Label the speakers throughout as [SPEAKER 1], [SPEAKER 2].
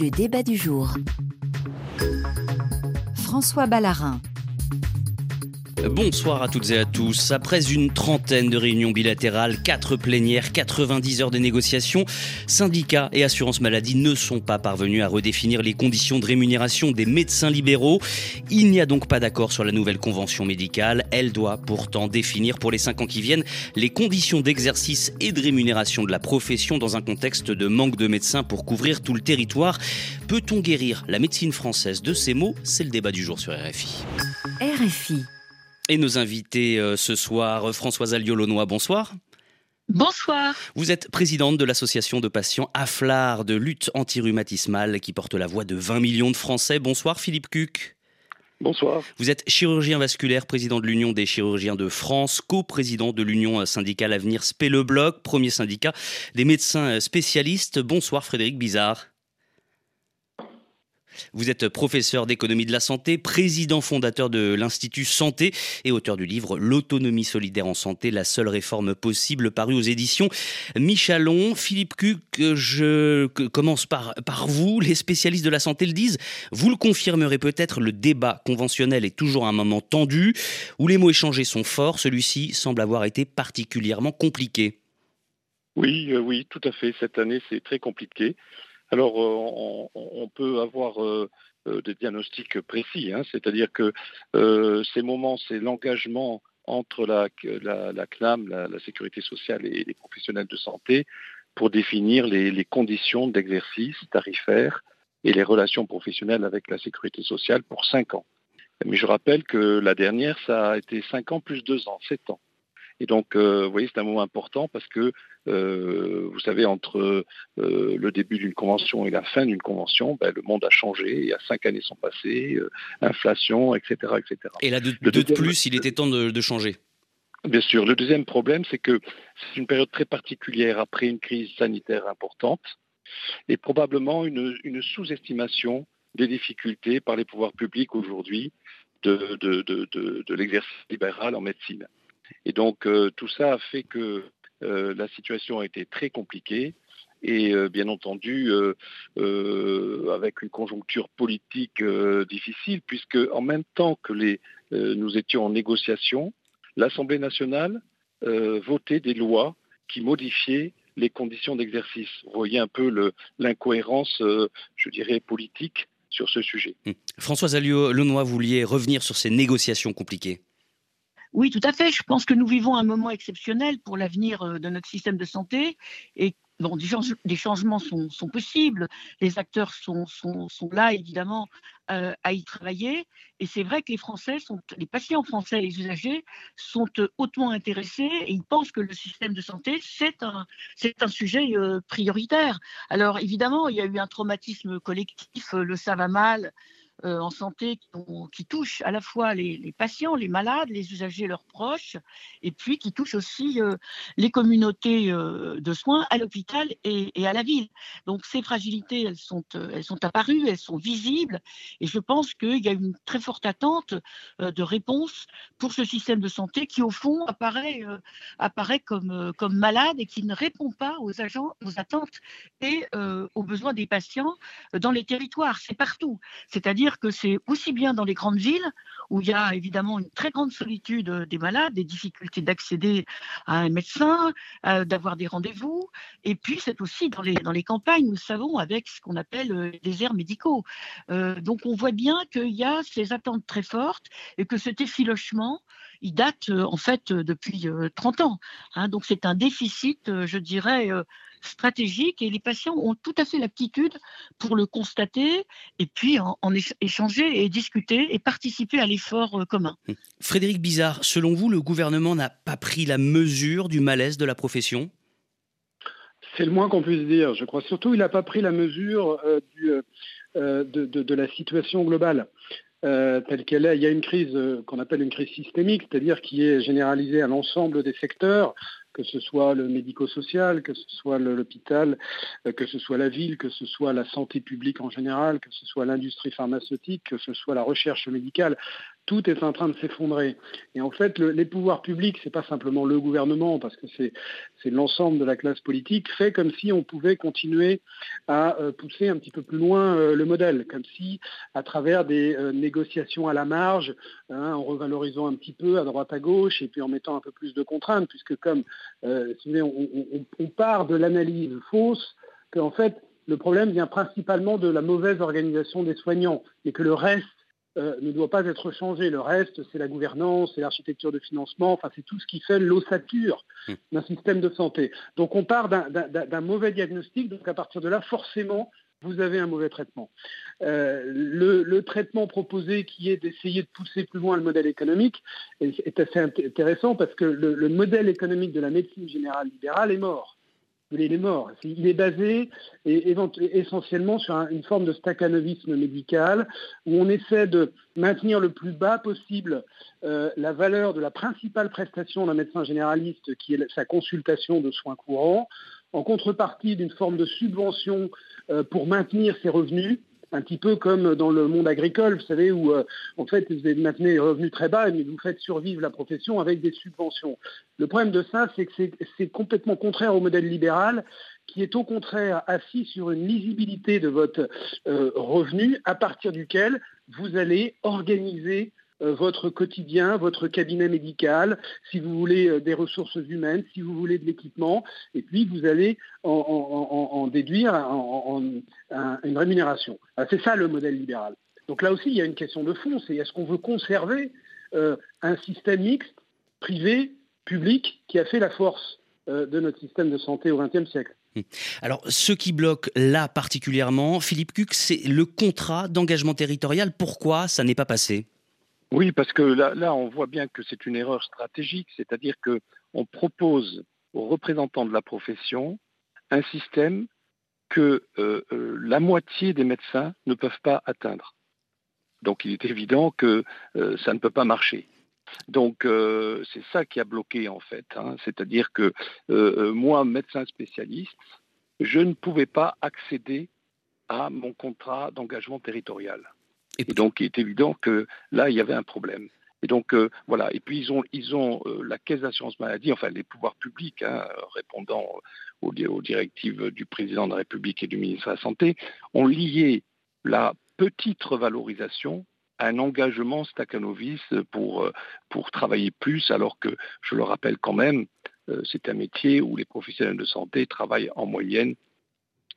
[SPEAKER 1] Le débat du jour. François Ballarin.
[SPEAKER 2] Bonsoir à toutes et à tous. Après une trentaine de réunions bilatérales, quatre plénières, 90 heures de négociations, syndicats et assurance maladie ne sont pas parvenus à redéfinir les conditions de rémunération des médecins libéraux. Il n'y a donc pas d'accord sur la nouvelle convention médicale. Elle doit pourtant définir pour les cinq ans qui viennent les conditions d'exercice et de rémunération de la profession dans un contexte de manque de médecins pour couvrir tout le territoire. Peut-on guérir la médecine française de ces mots? C'est le débat du jour sur RFI.
[SPEAKER 1] RFI.
[SPEAKER 2] Et nos invités euh, ce soir, Françoise Alliot-Launois, bonsoir.
[SPEAKER 3] Bonsoir.
[SPEAKER 2] Vous êtes présidente de l'association de patients AFLAR de lutte antirhumatismale qui porte la voix de 20 millions de Français. Bonsoir Philippe Cuc.
[SPEAKER 4] Bonsoir.
[SPEAKER 2] Vous êtes chirurgien vasculaire, président de l'Union des chirurgiens de France, co-président de l'Union syndicale Avenir Spélebloc, premier syndicat des médecins spécialistes. Bonsoir Frédéric Bizarre. Vous êtes professeur d'économie de la santé, président fondateur de l'Institut Santé et auteur du livre L'autonomie solidaire en santé, la seule réforme possible, paru aux éditions Michalon. Philippe Cuc, je commence par, vous. Les spécialistes de la santé le disent. Vous le confirmerez peut-être, le débat conventionnel est toujours un moment tendu, où les mots échangés sont forts. Celui-ci semble avoir été particulièrement compliqué.
[SPEAKER 4] Oui, euh, oui, tout à fait. Cette année, c'est très compliqué. Alors, euh, on, peut avoir euh, euh, des diagnostics précis, hein. c'est-à-dire que ces moments, c'est l'engagement entre la, CNAM, la, sécurité sociale et les professionnels de santé pour définir les, conditions d'exercice tarifaire et les relations professionnelles avec la sécurité sociale pour cinq ans. Mais je rappelle que la dernière, ça a été cinq ans plus deux ans, sept ans. Et donc, vous voyez, c'est un moment important parce que euh, vous savez, entre euh, le début d'une convention et la fin d'une convention, ben, le monde a changé. Il y a cinq années sont passées, euh, inflation, etc., etc.
[SPEAKER 2] Et là, de, de plus, il était temps de, changer.
[SPEAKER 4] Bien sûr. Le deuxième problème, c'est que c'est une période très particulière après une crise sanitaire importante et probablement une, sous-estimation des difficultés par les pouvoirs publics aujourd'hui de, de, l'exercice libéral en médecine. Et donc tout ça a fait que euh, la situation a été très compliquée et euh, bien entendu euh, avec une conjoncture politique difficile, puisque en même temps que nous étions en négociation, l'Assemblée nationale votait des lois qui modifiaient les conditions d'exercice. Vous voyez un peu l'incohérence, je dirais, politique sur ce sujet.
[SPEAKER 2] Hum. Françoise Alliot-Lenoir, vous vouliez revenir sur ces négociations compliquées?
[SPEAKER 3] Oui, tout à fait. Je pense que nous vivons un moment exceptionnel pour l'avenir euh, de notre système de santé et Bon, des, changements sont, possibles, les acteurs sont, là évidemment euh, à y travailler, et c'est vrai que les Français les patients français, les usagers sont euh, hautement intéressés et ils pensent que le système de santé c'est un, sujet prioritaire. Alors évidemment, il y a eu un traumatisme collectif, le ça va mal, en santé qui, touchent à la fois les, patients, les malades, les usagers, leurs proches, et puis qui touchent aussi euh, les communautés euh, de soins à l'hôpital et, à la ville. Donc ces fragilités, elles sont, elles sont apparues, elles sont visibles, et je pense qu'il y a une très forte attente de réponse pour ce système de santé qui, au fond, apparaît, apparaît comme, comme malade et qui ne répond pas aux, agents, aux attentes et aux besoins des patients dans les territoires. C'est partout. C'est-à-dire que c'est aussi bien dans les grandes villes, où il y a évidemment une très grande solitude des malades, des difficultés d'accéder à un médecin, euh, d'avoir des rendez-vous, et puis c'est aussi dans les, dans les campagnes, nous savons, avec ce qu'on appelle euh, les déserts médicaux. Euh, donc on voit bien qu'il y a ces attentes très fortes et que cet effilochement, il date en fait depuis 30 ans. Hein. donc c'est un déficit, je dirais, stratégique et les patients ont tout à fait l'aptitude pour le constater et puis en, échanger et discuter et participer à l'effort euh, commun.
[SPEAKER 2] Hum. Frédéric Bizarre, selon vous, le gouvernement n'a pas pris la mesure du malaise de la profession?
[SPEAKER 5] C'est le moins qu'on puisse dire. Je crois surtout qu'il n'a pas pris la mesure euh, du, euh, de, de, la situation globale. telle qu'elle est. Il y a une crise qu'on appelle une crise systémique, c'est-à-dire qui est généralisée à l'ensemble des secteurs, que ce soit le médico-social, que ce soit l'hôpital, euh, que ce soit la ville, que ce soit la santé publique en général, que ce soit l'industrie pharmaceutique, que ce soit la recherche médicale. Tout est en train de s'effondrer. Et en fait, les pouvoirs publics, c'est pas simplement le gouvernement, parce que c'est l'ensemble de la classe politique, fait comme si on pouvait continuer à euh, pousser un petit peu plus loin euh, le modèle, comme si à travers des euh, négociations à la marge, hein, en revalorisant un petit peu à droite à gauche et puis en mettant un peu plus de contraintes, puisque comme on, part de l'analyse fausse qu'en fait le problème vient principalement de la mauvaise organisation des soignants et que le reste euh, ne doit pas être changé. Le reste, c'est la gouvernance, c'est l'architecture de financement, enfin c'est tout ce qui fait l'ossature hmm. d'un système de santé. Donc on part d'un mauvais diagnostic, donc à partir de là, forcément, vous avez un mauvais traitement. Euh, le, traitement proposé qui est d'essayer de pousser plus loin le modèle économique est, assez intéressant parce que le, modèle économique de la médecine générale libérale est mort il est mort. Il est basé essentiellement sur une forme de staccanovisme médical où on essaie de maintenir le plus bas possible euh, la valeur de la principale prestation d'un médecin généraliste qui est sa consultation de soins courants en contrepartie d'une forme de subvention euh, pour maintenir ses revenus un petit peu comme dans le monde agricole, vous savez, où euh, en fait vous maintenez les revenus très bas et vous faites survivre la profession avec des subventions. Le problème de ça, c'est que c'est complètement contraire au modèle libéral qui est au contraire assis sur une lisibilité de votre euh, revenu à partir duquel vous allez organiser votre quotidien, votre cabinet médical, si vous voulez euh, des ressources humaines, si vous voulez de l'équipement, et puis vous allez en, déduire une rémunération. C'est ça le modèle libéral. Donc là aussi, il y a une question de fond, c'est est-ce qu'on veut conserver euh, un système mixte, privé, public, qui a fait la force de notre système de santé au XXe siècle?
[SPEAKER 2] Hum. alors, ce qui bloque là particulièrement, Philippe Cuc, c'est le contrat d'engagement territorial. Pourquoi ça n'est pas passé?
[SPEAKER 4] Oui, parce que là, on voit bien que c'est une erreur stratégique, c'est-à-dire qu'on propose aux représentants de la profession un système que euh, euh, la moitié des médecins ne peuvent pas atteindre. Donc il est évident que euh, ça ne peut pas marcher. Donc c'est ça qui a bloqué en fait. Hein. C'est-à-dire que moi, médecin spécialiste, je ne pouvais pas accéder à mon contrat d'engagement territorial. Et donc, il est évident que là, il y avait un problème. Et donc, euh, voilà. Et puis, ils ont, ils ont euh, la caisse d'assurance maladie, enfin, les pouvoirs publics, hein, répondant aux, aux, directives du président de la République et du ministre de la Santé, ont lié la petite revalorisation à un engagement staccanoviste pour, euh, pour travailler plus, alors que, je le rappelle quand même, c'est un métier où les professionnels de santé travaillent en moyenne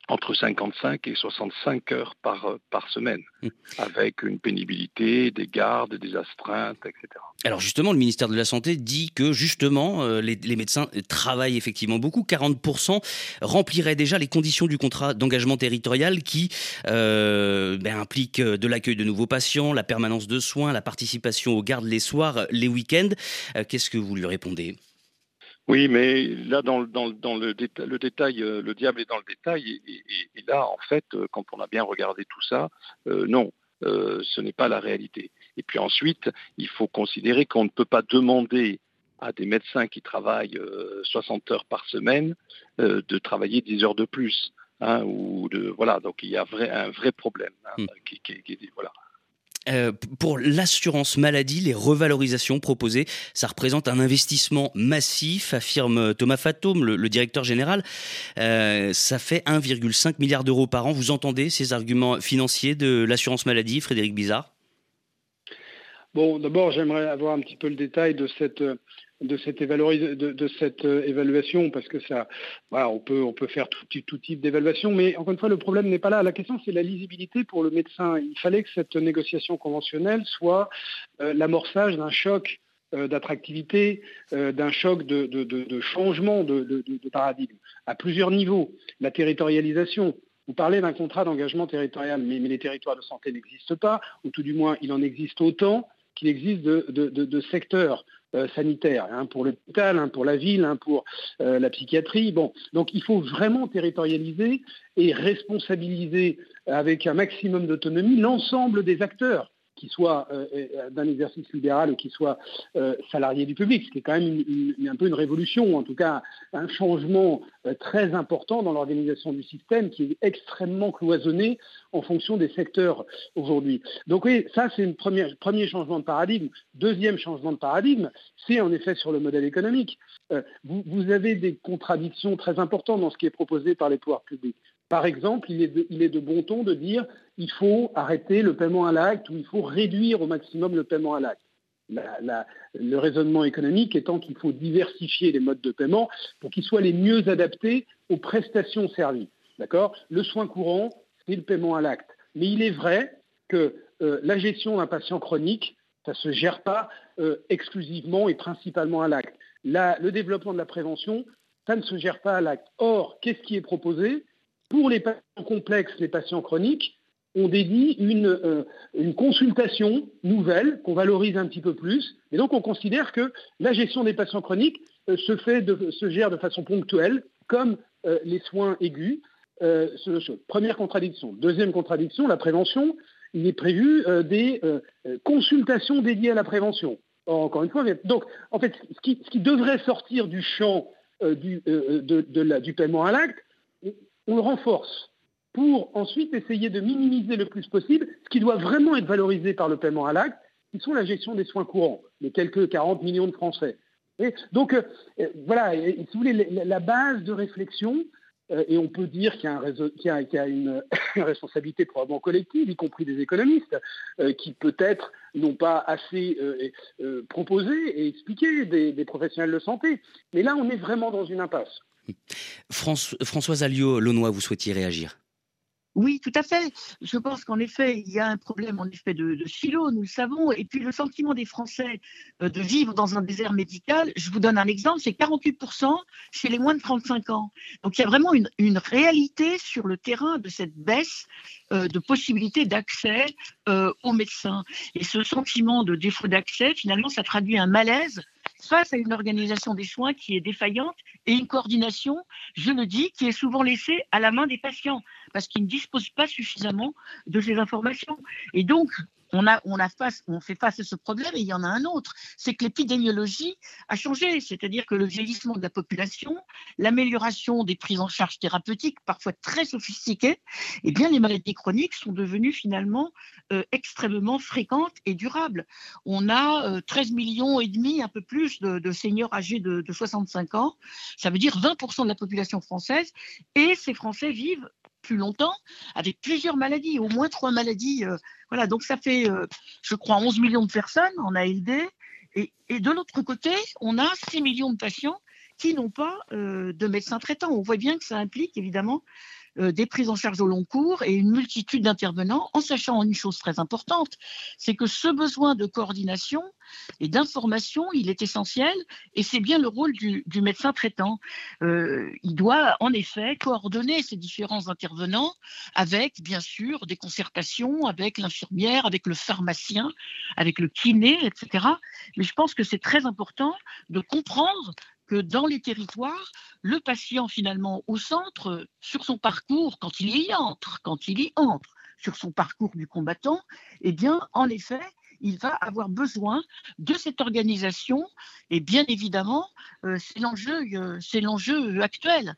[SPEAKER 4] entre 55 et 65 heures par, euh, par semaine, mmh. avec une pénibilité, des gardes, des astreintes, etc.
[SPEAKER 2] Alors justement, le ministère de la Santé dit que justement, euh, les, médecins travaillent effectivement beaucoup. 40% rempliraient déjà les conditions du contrat d'engagement territorial qui euh, ben, implique de l'accueil de nouveaux patients, la permanence de soins, la participation aux gardes les soirs, les week-ends. Qu'est-ce que vous lui répondez?
[SPEAKER 4] Oui, mais là, dans, le, détail, euh, le diable est dans le détail. Et, là, en fait, euh, quand on a bien regardé tout ça, euh, non, ce n'est pas la réalité. Et puis ensuite, il faut considérer qu'on ne peut pas demander à des médecins qui travaillent 60 heures par semaine de travailler 10 heures de plus. Hein, ou de, voilà, donc il y a un vrai problème. Hein, hmm. voilà.
[SPEAKER 2] Euh, pour l'assurance maladie, les revalorisations proposées, ça représente un investissement massif, affirme Thomas Fatome, le, directeur général. Euh, ça fait 1,5 milliard d'euros par an. Vous entendez ces arguments financiers de l'assurance maladie, Frédéric Bizarre
[SPEAKER 5] Bon, d'abord, j'aimerais avoir un petit peu le détail de cette de cette, euh, évaluation, parce que ça, on, peut, on peut faire tout, type d'évaluation, mais encore une fois, le problème n'est pas là. La question, c'est la lisibilité pour le médecin. Il fallait que cette négociation conventionnelle soit euh, l'amorçage d'un choc euh, d'attractivité, d'un choc de, changement de, paradigme à plusieurs niveaux. La territorialisation, vous parlez d'un contrat d'engagement territorial, mais, les territoires de santé n'existent pas, ou tout du moins il en existe autant qu'il existe de, secteurs euh, sanitaires, hein, pour l'hôpital, hein, pour la ville, hein, pour euh, la psychiatrie. Donc il faut vraiment territorialiser et responsabiliser avec un maximum d'autonomie l'ensemble des acteurs. Qui soit d'un exercice libéral ou qui soit salarié du public, ce qui est quand même un peu une révolution, en tout cas un changement très important dans l'organisation du système qui est extrêmement cloisonné en fonction des secteurs aujourd'hui. Donc oui, ça c'est un premier changement de paradigme. Deuxième changement de paradigme, c'est en effet sur le modèle économique. vous avez des contradictions très importantes dans ce qui est proposé par les pouvoirs publics. Par exemple, il est, de, bon ton de dire qu'il faut arrêter le paiement à l'acte ou il faut réduire au maximum le paiement à l'acte. le raisonnement économique étant qu'il faut diversifier les modes de paiement pour qu'ils soient les mieux adaptés aux prestations servies. D'accord? Le soin courant, c'est le paiement à l'acte. Mais il est vrai que euh, la gestion d'un patient chronique, ça ne se gère pas euh, exclusivement et principalement à l'acte. Le développement de la prévention, ça ne se gère pas à l'acte. Or, qu'est-ce qui est proposé? Pour les patients complexes, les patients chroniques, on dédie une, euh, une consultation nouvelle qu'on valorise un petit peu plus. Et donc on considère que la gestion des patients chroniques euh, se, fait se gère de façon ponctuelle, comme euh, les soins aigus. première contradiction. Deuxième contradiction, la prévention. Il est prévu des consultations dédiées à la prévention. encore une fois, donc en fait, ce qui, devrait sortir du champ du paiement à l'acte, on le renforce pour ensuite essayer de minimiser le plus possible ce qui doit vraiment être valorisé par le paiement à l'acte, qui sont la gestion des soins courants, les quelques 40 millions de Français. Donc, euh, euh, voilà, si vous voulez, la, base de réflexion, euh, et on peut dire qu'il y a, une, responsabilité probablement collective, y compris des économistes, qui peut-être n'ont pas assez proposé et expliqué des professionnels de santé. Mais là, on est vraiment dans une impasse.
[SPEAKER 2] Françoise Alliot-Launois, vous souhaitiez réagir?
[SPEAKER 3] Oui, tout à fait. Je pense qu'en effet, il y a un problème en effet de, de, silo, nous le savons, et puis le sentiment des Français euh, de vivre dans un désert médical. Je vous donne un exemple, c'est 48% chez les moins de 35 ans. Donc il y a vraiment une, réalité sur le terrain de cette baisse euh, de possibilité d'accès euh, aux médecins. Et ce sentiment de défaut d'accès, finalement, ça traduit un malaise face à une organisation des soins qui est défaillante et une coordination, je le dis, qui est souvent laissée à la main des patients parce qu'ils ne disposent pas suffisamment de ces informations. Et donc, on, a, on, fait face à ce problème et il y en a un autre, c'est que l'épidémiologie a changé, c'est-à-dire que le vieillissement de la population, l'amélioration des prises en charge thérapeutiques, parfois très sophistiquées, eh bien les maladies chroniques sont devenues finalement euh, extrêmement fréquentes et durables. On a 13 euh, millions et demi, un peu plus, de, seniors âgés de, de 65 ans, ça veut dire 20% de la population française, et ces Français vivent plus longtemps, avec plusieurs maladies, au moins trois maladies. Euh, voilà, donc ça fait, euh, je crois, 11 millions de personnes en ALD. Et, de l'autre côté, on a 6 millions de patients qui n'ont pas euh, de médecin traitant. On voit bien que ça implique évidemment des prises en charge au long cours et une multitude d'intervenants, en sachant une chose très importante, c'est que ce besoin de coordination et d'information, il est essentiel et c'est bien le rôle du, médecin traitant. Euh, il doit en effet coordonner ces différents intervenants avec, bien sûr, des concertations avec l'infirmière, avec le pharmacien, avec le kiné, etc. Mais je pense que c'est très important de comprendre dans les territoires, le patient finalement au centre, sur son parcours, quand il y entre, quand il y entre, sur son parcours du combattant, eh bien, en effet, il va avoir besoin de cette organisation. Et bien évidemment, euh, c'est l'enjeu, euh, c'est l'enjeu actuel.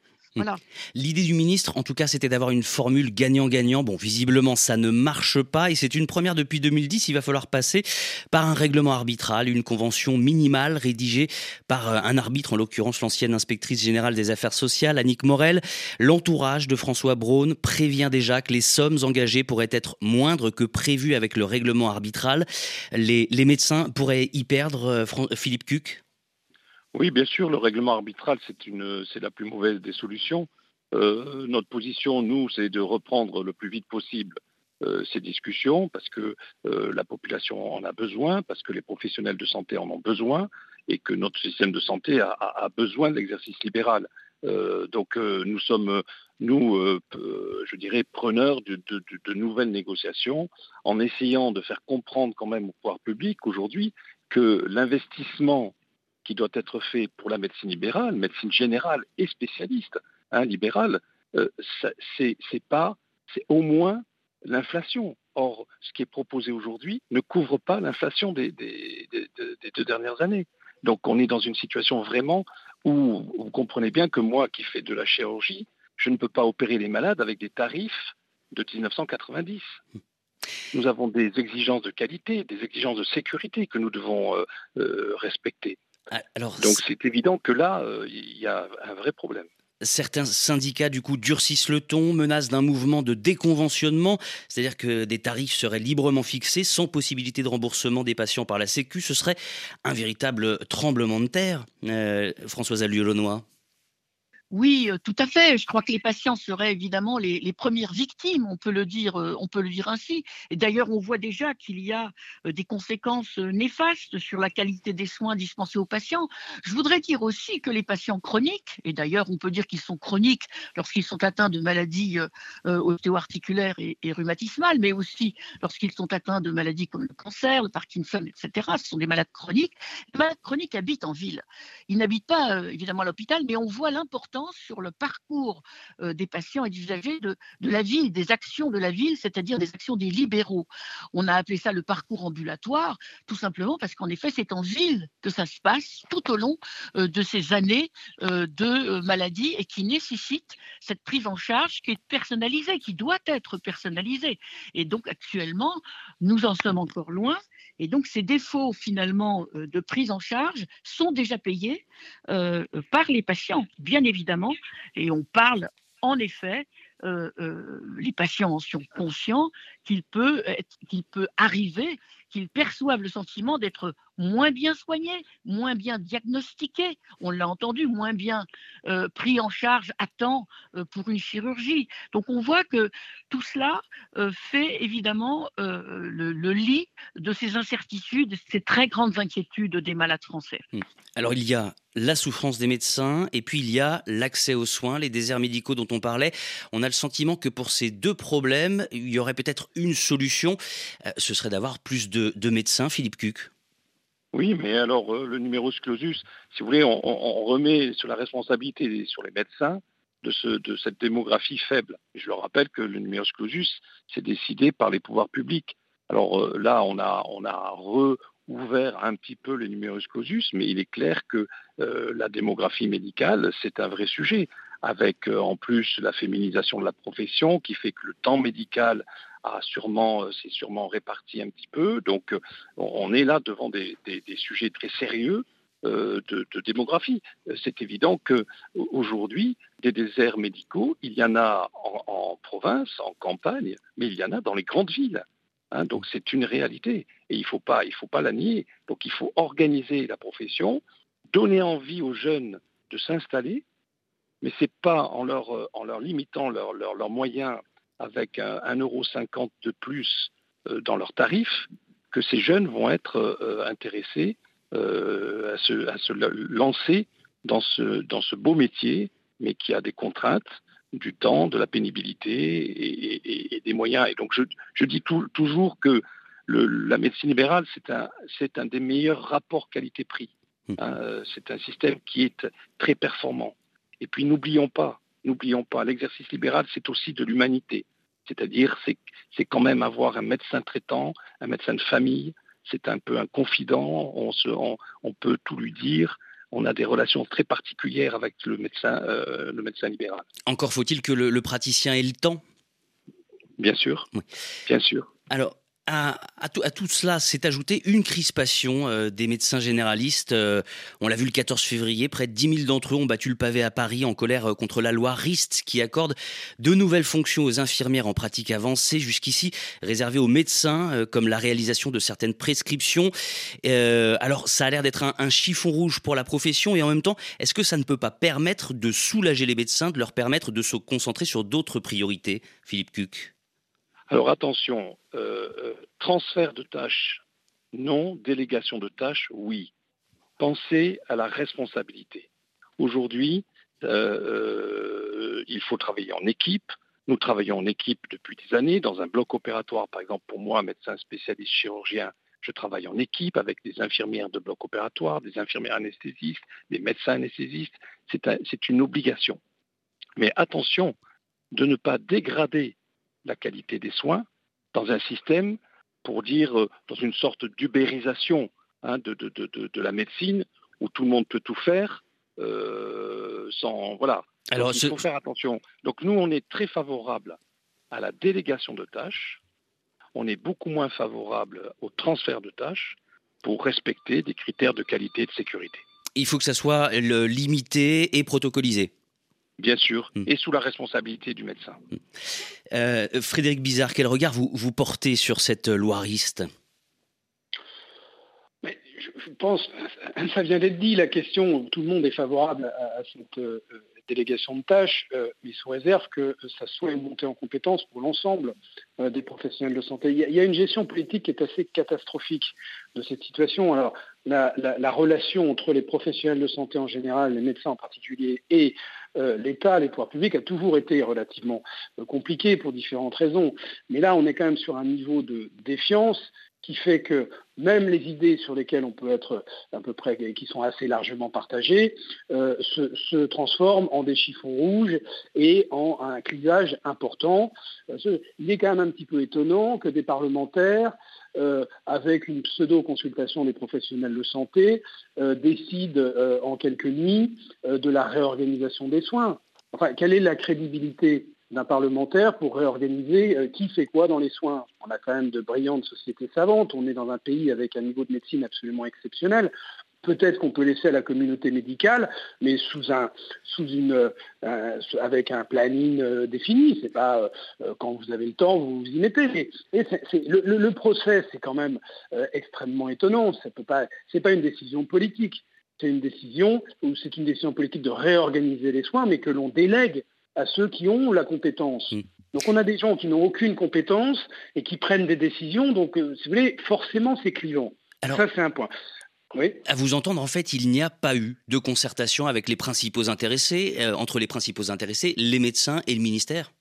[SPEAKER 2] L'idée du ministre, en tout cas, c'était d'avoir une formule gagnant-gagnant. Bon, visiblement, ça ne marche pas et c'est une première depuis 2010. Il va falloir passer par un règlement arbitral, une convention minimale rédigée par euh, un arbitre, en l'occurrence l'ancienne inspectrice générale des affaires sociales, Annick Morel. L'entourage de François Braun prévient déjà que les sommes engagées pourraient être moindres que prévues avec le règlement arbitral. Les, les médecins pourraient y perdre, euh, Philippe Cuc?
[SPEAKER 4] Oui, bien sûr, le règlement arbitral, c'est la plus mauvaise des solutions. Euh, notre position, nous, c'est de reprendre le plus vite possible euh, ces discussions parce que euh, la population en a besoin, parce que les professionnels de santé en ont besoin et que notre système de santé a, besoin de libéral. donc nous sommes, nous, je dirais, preneurs de, nouvelles négociations en essayant de faire comprendre quand même au pouvoir public aujourd'hui que l'investissement qui doit être fait pour la médecine libérale, médecine générale et spécialiste, hein, libérale, euh, c'est pas, c'est au moins l'inflation. Or, ce qui est proposé aujourd'hui ne couvre pas l'inflation des, deux dernières années. Donc, on est dans une situation vraiment où vous comprenez bien que moi, qui fais de la chirurgie, je ne peux pas opérer les malades avec des tarifs de 1990. Nous avons des exigences de qualité, des exigences de sécurité que nous devons euh, euh, respecter. Ah, Donc c'est évident que là, euh, il y a un vrai problème.
[SPEAKER 2] Certains syndicats, du coup, durcissent le ton, menacent d'un mouvement de déconventionnement, c'est-à-dire que des tarifs seraient librement fixés, sans possibilité de remboursement des patients par la Sécu. Ce serait un véritable tremblement de terre. Françoise Allieu-Launois.
[SPEAKER 3] Oui, euh, tout à fait. Je crois que les patients seraient évidemment les, premières victimes, on peut le dire, euh, on peut le dire ainsi. Et d'ailleurs, on voit déjà qu'il y a euh, des conséquences néfastes sur la qualité des soins dispensés aux patients. Je voudrais dire aussi que les patients chroniques, et d'ailleurs, on peut dire qu'ils sont chroniques lorsqu'ils sont atteints de maladies ostéo-articulaires et, et, rhumatismales, mais aussi lorsqu'ils sont atteints de maladies comme le cancer, le Parkinson, etc. Ce sont des malades chroniques. Les malades chroniques habitent en ville. Ils n'habitent pas évidemment à l'hôpital, mais on voit l'importance sur le parcours euh, des patients et des usagers de, la ville, des actions de la ville, c'est-à-dire des actions des libéraux. On a appelé ça le parcours ambulatoire, tout simplement parce qu'en effet, c'est en ville que ça se passe tout au long euh, de ces années euh, de maladie et qui nécessite cette prise en charge qui est personnalisée, qui doit être personnalisée. Et donc actuellement, nous en sommes encore loin. Et donc ces défauts finalement de prise en charge sont déjà payés par les patients, bien évidemment. Et on parle en effet, euh, euh, les patients en sont conscients qu'il peut, qu'il peut arriver qu'ils perçoivent le sentiment d'être moins bien soignés, moins bien diagnostiqués, on l'a entendu, moins bien euh, pris en charge à temps pour une chirurgie. Donc on voit que tout cela fait évidemment le, lit de ces incertitudes, de ces très grandes inquiétudes des malades français. Mmh.
[SPEAKER 2] Alors il y a la souffrance des médecins et puis il y a l'accès aux soins, les déserts médicaux dont on parlait. On a le sentiment que pour ces deux problèmes, il y aurait peut-être une solution, euh, ce serait d'avoir plus de, médecins, Philippe Cuc.
[SPEAKER 4] Oui, mais alors euh, le numerus clausus, si vous voulez, on, remet sur la responsabilité sur les médecins de, ce, de cette démographie faible. je leur rappelle que le numerus clausus, c'est décidé par les pouvoirs publics. Alors euh, là, on a, on un petit peu le numerus clausus, mais il est clair que la démographie médicale, c'est un vrai sujet avec euh, en plus la féminisation de la profession qui fait que le temps médical a sûrement, euh, sûrement réparti un petit peu. Donc euh, on est là devant des, sujets très sérieux de, démographie. C'est évident qu'aujourd'hui, des déserts médicaux, il y en a en, province, en campagne, mais il y en a dans les grandes villes. Hein. donc c'est une réalité et il ne faut, pas, la nier. Donc il faut organiser la profession, donner envie aux jeunes de s'installer mais ce n'est pas en leur, euh, limitant leurs leur, moyens avec un, 1,50€ de plus euh, dans leurs tarifs que ces jeunes vont être euh, intéressés à se, à, se, lancer dans ce, dans ce beau métier, mais qui a des contraintes, du temps, de la pénibilité et, des moyens. Et donc je, je dis toujours que le, la médecine libérale, c'est un, un des meilleurs rapports qualité-prix. Mmh. Hein, c'est un système qui est très performant. Et puis n'oublions pas, n'oublions pas, l'exercice libéral, c'est aussi de l'humanité. C'est-à-dire, c'est quand même avoir un médecin traitant, un médecin de famille, c'est un peu un confident, on, se, on, peut tout lui dire, on a des relations très particulières avec le médecin, euh, le médecin libéral.
[SPEAKER 2] Encore faut-il que le, praticien ait le temps?
[SPEAKER 4] Bien sûr, bien sûr.
[SPEAKER 2] Alors, à, tout, cela s'est ajouté une crispation euh, des médecins généralistes. Euh, on l'a vu le 14 février, près de 10 000 d'entre eux ont battu le pavé à Paris en colère euh, contre la loi RIST qui accorde de nouvelles fonctions aux infirmières en pratique avancée, jusqu'ici réservées aux médecins, comme la réalisation de certaines prescriptions. alors ça a l'air d'être un, un, chiffon rouge pour la profession et en même temps, est-ce que ça ne peut pas permettre de soulager les médecins, de leur permettre de se concentrer sur d'autres priorités, Philippe Cuc
[SPEAKER 4] alors attention, euh, euh, transfert de tâches, non, délégation de tâches, oui. Pensez à la responsabilité. Aujourd'hui, euh, il faut travailler en équipe. Nous travaillons en équipe depuis des années dans un bloc opératoire. Par exemple, pour moi, médecin spécialiste chirurgien, je travaille en équipe avec des infirmières de bloc opératoire, des infirmières anesthésistes, des médecins anesthésistes. C'est une obligation. Mais attention de ne pas dégrader la qualité des soins dans un système, pour dire, euh, dans une sorte d'ubérisation hein, de, de, la médecine, où tout le monde peut tout faire, euh, sans... Voilà. Alors, il faut faire attention. Donc nous, on est très favorable à la délégation de tâches, on est beaucoup moins favorable au transfert de tâches pour respecter des critères de qualité et de sécurité.
[SPEAKER 2] Il faut que ça soit limité et protocolisé.
[SPEAKER 4] Bien sûr, hmm. et sous la responsabilité du médecin. Hmm.
[SPEAKER 2] Euh, Frédéric Bizarre, quel regard vous, vous portez sur cette loiriste?
[SPEAKER 5] Je pense, ça vient d'être dit, la question, tout le monde est favorable à, cette euh, délégation de tâches, euh, mais sous réserve que ça soit une montée en compétence pour l'ensemble euh, des professionnels de santé. Il y, a, une gestion politique qui est assez catastrophique de cette situation. Alors, la, relation entre les professionnels de santé en général, les médecins en particulier, et l'État, les pouvoirs publics, a toujours été relativement compliquée pour différentes raisons. Mais là, on est quand même sur un niveau de défiance qui fait que même les idées sur lesquelles on peut être à peu près, qui sont assez largement partagées, euh, se, transforment en des chiffons rouges et en un clivage important. Euh, il est quand même un petit peu étonnant que des parlementaires, euh, avec une pseudo-consultation des professionnels de santé, décident en quelques nuits de la réorganisation des soins. Enfin, quelle est la crédibilité d'un parlementaire pour réorganiser euh, qui fait quoi dans les soins? On a quand même de brillantes sociétés savantes, on est dans un pays avec un niveau de médecine absolument exceptionnel. Peut-être qu'on peut laisser à la communauté médicale, mais sous un, sous une, euh, avec un planning euh, défini. C'est pas quand vous avez le temps, vous vous y mettez. le, procès, c'est quand même extrêmement étonnant. Ce n'est pas, pas une décision politique. C'est une décision, ou c'est une décision politique de réorganiser les soins, mais que l'on délègue à ceux qui ont la compétence. Mm. Donc on a des gens qui n'ont aucune compétence et qui prennent des décisions. Donc, euh, si vous voulez, forcément, c'est clivant. Ça, c'est un point.
[SPEAKER 2] Oui. À vous entendre, en fait, il n'y a pas eu de concertation avec les principaux intéressés, euh, entre les principaux intéressés, les médecins et le ministère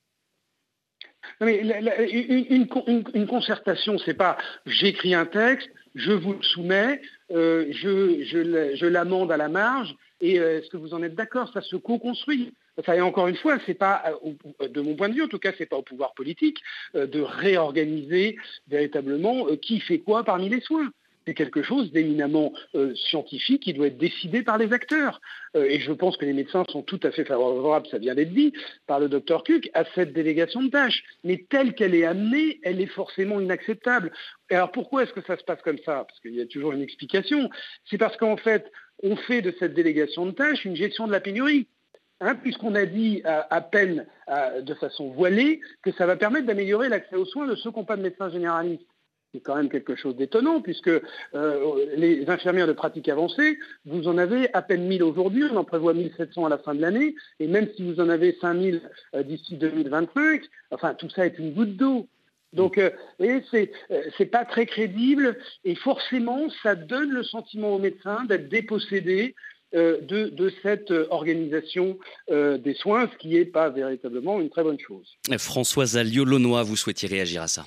[SPEAKER 5] mais une, une, concertation, c'est pas j'écris un texte, je vous le soumets, euh, je, je l'amende à la marge, et est-ce que vous en êtes d'accord? Ça se co-construit. Et encore une fois, c'est pas, euh, de mon point de vue, en tout cas, c'est pas au pouvoir politique euh, de réorganiser véritablement euh, qui fait quoi parmi les soins. C'est quelque chose d'éminemment scientifique qui doit être décidé par les acteurs. et je pense que les médecins sont tout à fait favorables, ça vient d'être dit, par le docteur Cuc, à cette délégation de tâches. Mais telle qu'elle est amenée, elle est forcément inacceptable. Et alors pourquoi est-ce que ça se passe comme ça? Parce qu'il y a toujours une explication. C'est parce qu'en fait, on fait de cette délégation de tâches une gestion de la pénurie. Hein, puisqu'on a dit à, peine de façon voilée que ça va permettre d'améliorer l'accès aux soins de ceux qui n'ont pas de médecin généraliste. C'est quand même quelque chose d'étonnant, puisque euh, les infirmières de pratique avancée, vous en avez à peine 1000 aujourd'hui, on en prévoit 1700 à la fin de l'année, et même si vous en avez 5000 euh, d'ici 2025, enfin tout ça est une goutte d'eau. Donc, euh, c'est n'est pas très crédible et forcément, ça donne le sentiment aux médecins d'être dépossédés euh, de, cette euh, organisation euh, des soins, ce qui n'est pas véritablement une très bonne chose.
[SPEAKER 2] Françoise Alliot-Launois, vous souhaitiez réagir à ça?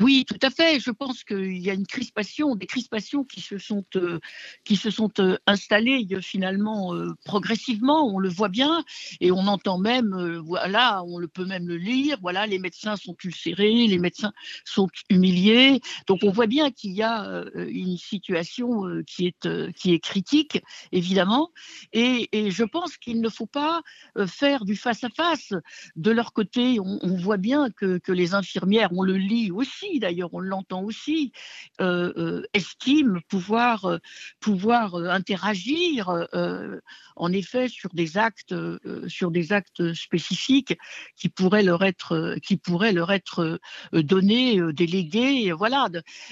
[SPEAKER 3] Oui, tout à fait. Je pense qu'il y a une crispation, des crispations qui se sont, euh, qui se sont euh, installées euh, finalement progressivement. On le voit bien et on entend même, voilà, on le peut même le lire. Voilà, les médecins sont ulcérés, les médecins sont humiliés. Donc on voit bien qu'il y a une situation qui est qui est critique, évidemment. Et, et je pense qu'il ne faut pas faire du face à face. De leur côté, on, on voit bien que, que les infirmières, on le lit aussi d'ailleurs on l'entend aussi, euh, euh, estiment pouvoir, euh, pouvoir interagir en effet sur des actes, sur des actes spécifiques qui pourraient leur être, donnés, délégués. Voilà.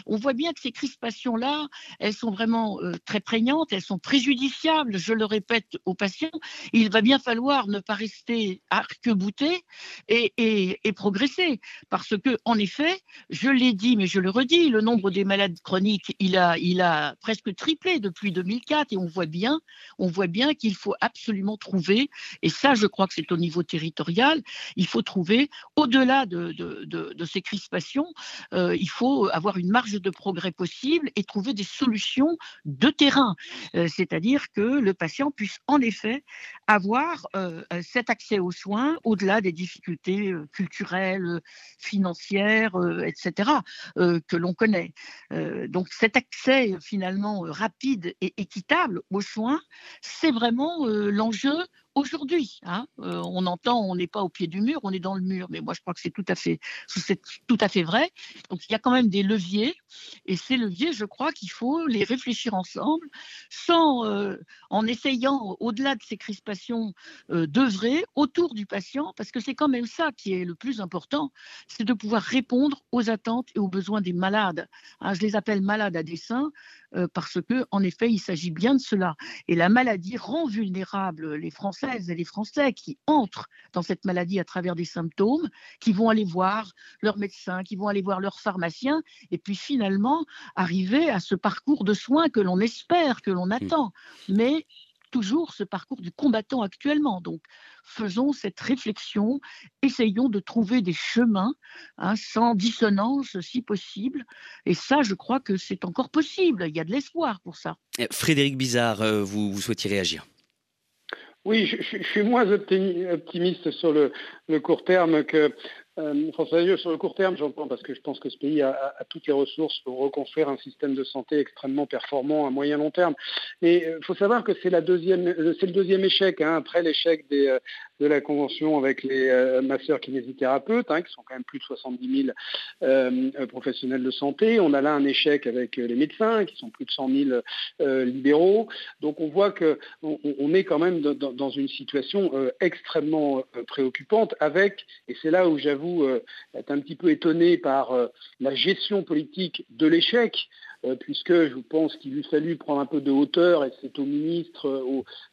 [SPEAKER 3] On voit bien que ces crispations-là, elles sont vraiment très prégnantes, elles sont préjudiciables. Je le répète aux patients, il va bien falloir ne pas rester arc-bouté et, et progresser, parce que en effet, je l'ai dit, mais je le redis, le nombre des malades chroniques, il a, presque triplé depuis 2004 et on voit bien, qu'il faut absolument trouver, et ça, je crois que c'est au niveau territorial, il faut trouver, au-delà de, de, ces crispations, euh, il faut avoir une marge de progrès possible et trouver des solutions de terrain, euh, c'est-à-dire que le patient puisse en effet avoir euh, cet accès aux soins au-delà des difficultés culturelles, financières, etc., que l'on connaît. donc cet accès finalement rapide et équitable aux soins, c'est vraiment l'enjeu aujourd'hui. Hein, euh, on entend, on n'est pas au pied du mur, on est dans le mur. Mais moi, je crois que c'est tout à fait, tout à fait vrai. Donc, il y a quand même des leviers, et ces leviers, je crois qu'il faut les réfléchir ensemble, sans, euh, en essayant, au-delà de ces crispations, euh, d'œuvrer autour du patient, parce que c'est quand même ça qui est le plus important, c'est de pouvoir répondre aux attentes et aux besoins des malades. Hein, je les appelle malades à dessein euh, parce que, en effet, il s'agit bien de cela. Et la maladie rend vulnérables les Françaises et les Français qui entrent dans cette maladie à travers des symptômes, qui vont aller voir leur médecin, qui vont aller voir leur pharmacien, et puis finalement arriver à ce parcours de soins que l'on espère, que l'on mmh. attend. Mais toujours ce parcours du combattant actuellement. Donc, faisons cette réflexion, essayons de trouver des chemins hein, sans dissonance si possible. Et ça, je crois que c'est encore possible. Il y a de l'espoir pour ça.
[SPEAKER 2] Eh, Frédéric Bizarre, euh, vous, vous souhaitiez réagir
[SPEAKER 5] oui, je, suis moins optimiste sur le, le court terme que euh, François sur le court terme, j'entends, parce que je pense que ce pays a, toutes les ressources pour reconstruire un système de santé extrêmement performant à moyen long terme. Mais il euh, faut savoir que c'est euh, le deuxième échec, hein, après l'échec de la convention avec les masseurs kinésithérapeutes, hein, qui sont quand même plus de 70 000 professionnels de santé. On a là un échec avec les médecins, qui sont plus de 100 000 libéraux. Donc on voit qu'on on est quand même dans, dans une situation extrêmement préoccupante avec, et c'est là où j'avoue vous euh, êtes un petit peu étonné par euh, la gestion politique de l'échec, euh, puisque je pense qu'il lui fallu prendre un peu de hauteur et c'est au ministre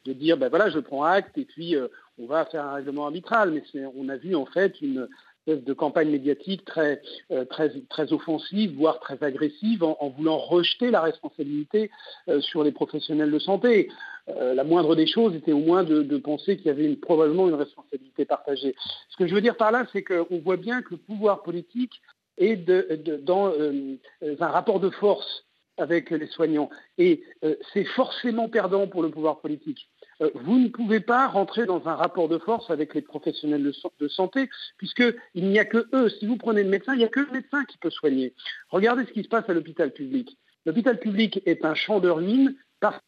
[SPEAKER 5] de dire ben voilà, je prends acte et puis on va faire un règlement arbitral. Mais on a vu en fait une de campagne médiatique très, très, très offensive, voire très agressive, en, voulant rejeter la responsabilité sur les professionnels de santé. Euh, la moindre des choses était au moins de, penser qu'il y avait probablement une responsabilité partagée. Ce que je veux dire par là, c'est qu'on voit bien que le pouvoir politique est dans euh, un rapport de force avec les soignants. Et euh, c'est forcément perdant pour le pouvoir politique. Vous ne pouvez pas rentrer dans un rapport de force avec les professionnels de, de santé, puisqu'il n'y a que eux. Si vous prenez le médecin, il n'y a que le médecin qui peut soigner. Regardez ce qui se passe à l'hôpital public. L'hôpital public est un champ de ruines parce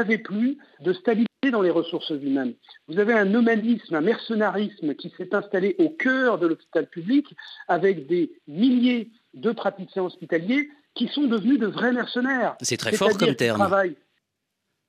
[SPEAKER 5] n'avez plus de stabilité dans les ressources humaines. Vous avez un nomadisme, un mercenarisme qui s'est installé au cœur de l'hôpital public avec des milliers de praticiens hospitaliers qui sont devenus de vrais mercenaires.
[SPEAKER 2] C'est très fort comme terme.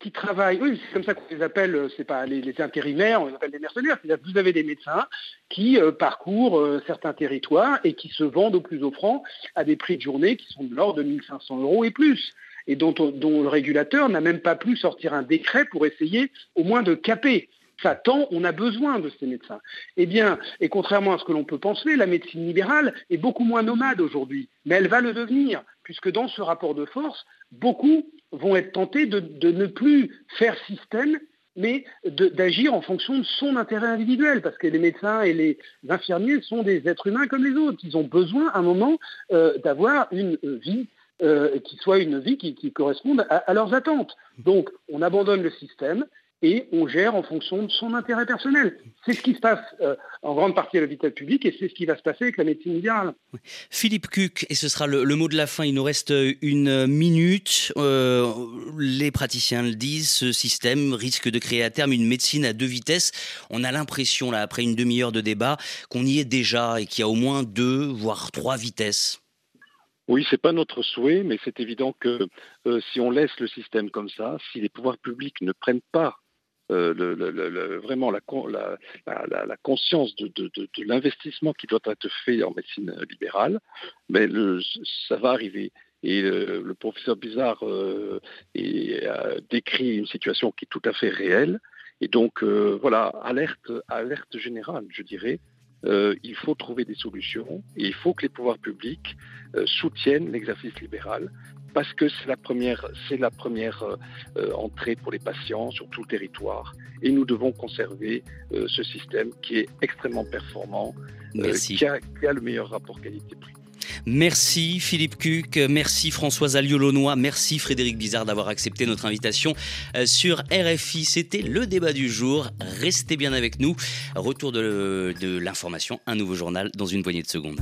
[SPEAKER 5] Qui travaillent, oui, c'est comme ça qu'on les appelle, euh, c'est pas les, intérimaires, on les appelle des mercenaires. Vous avez des médecins qui euh, parcourent euh, certains territoires et qui se vendent au plus offrant à des prix de journée qui sont de l'ordre de 1500 euros et plus et dont, le régulateur n'a même pas pu sortir un décret pour essayer au moins de caper. Ça, tant on a besoin de ces médecins. Eh bien, et contrairement à ce que l'on peut penser, la médecine libérale est beaucoup moins nomade aujourd'hui, mais elle va le devenir, puisque dans ce rapport de force, beaucoup vont être tentés de, ne plus faire système, mais d'agir en fonction de son intérêt individuel, parce que les médecins et les infirmiers sont des êtres humains comme les autres. Ils ont besoin, à un moment, euh, d'avoir une vie euh, qui soit une vie qui, corresponde à, leurs attentes. Donc, on abandonne le système et on gère en fonction de son intérêt personnel. C'est ce qui se passe euh, en grande partie à l'hôpital public et c'est ce qui va se passer avec la médecine libérale.
[SPEAKER 2] Philippe Cuc, et ce sera le, mot de la fin, il nous reste une minute. Euh, les praticiens le disent, ce système risque de créer à terme une médecine à deux vitesses. On a l'impression, là, après une demi-heure de débat, qu'on y est déjà et qu'il y a au moins deux, voire trois vitesses.
[SPEAKER 4] Oui, ce n'est pas notre souhait, mais c'est évident que euh, si on laisse le système comme ça, si les pouvoirs publics ne prennent pas euh, vraiment la, conscience de, l'investissement qui doit être fait en médecine libérale, mais ça va arriver. Et le, professeur Bizarre euh, a décrit une situation qui est tout à fait réelle. Et donc, voilà, alerte, alerte générale, je dirais, euh, il faut trouver des solutions et il faut que les pouvoirs publics euh, soutiennent l'exercice libéral parce que c'est la première, c'est la première euh, entrée pour les patients sur tout le territoire et nous devons conserver ce système qui est extrêmement performant, qui a, qui, a, le meilleur rapport qualité-prix.
[SPEAKER 2] Merci Philippe Cuc, merci Françoise Alliolonois, merci Frédéric Bizarre d'avoir accepté notre invitation euh, sur RFI. C'était le débat du jour. Restez bien avec nous. Retour de l'information, un nouveau journal dans une poignée de secondes.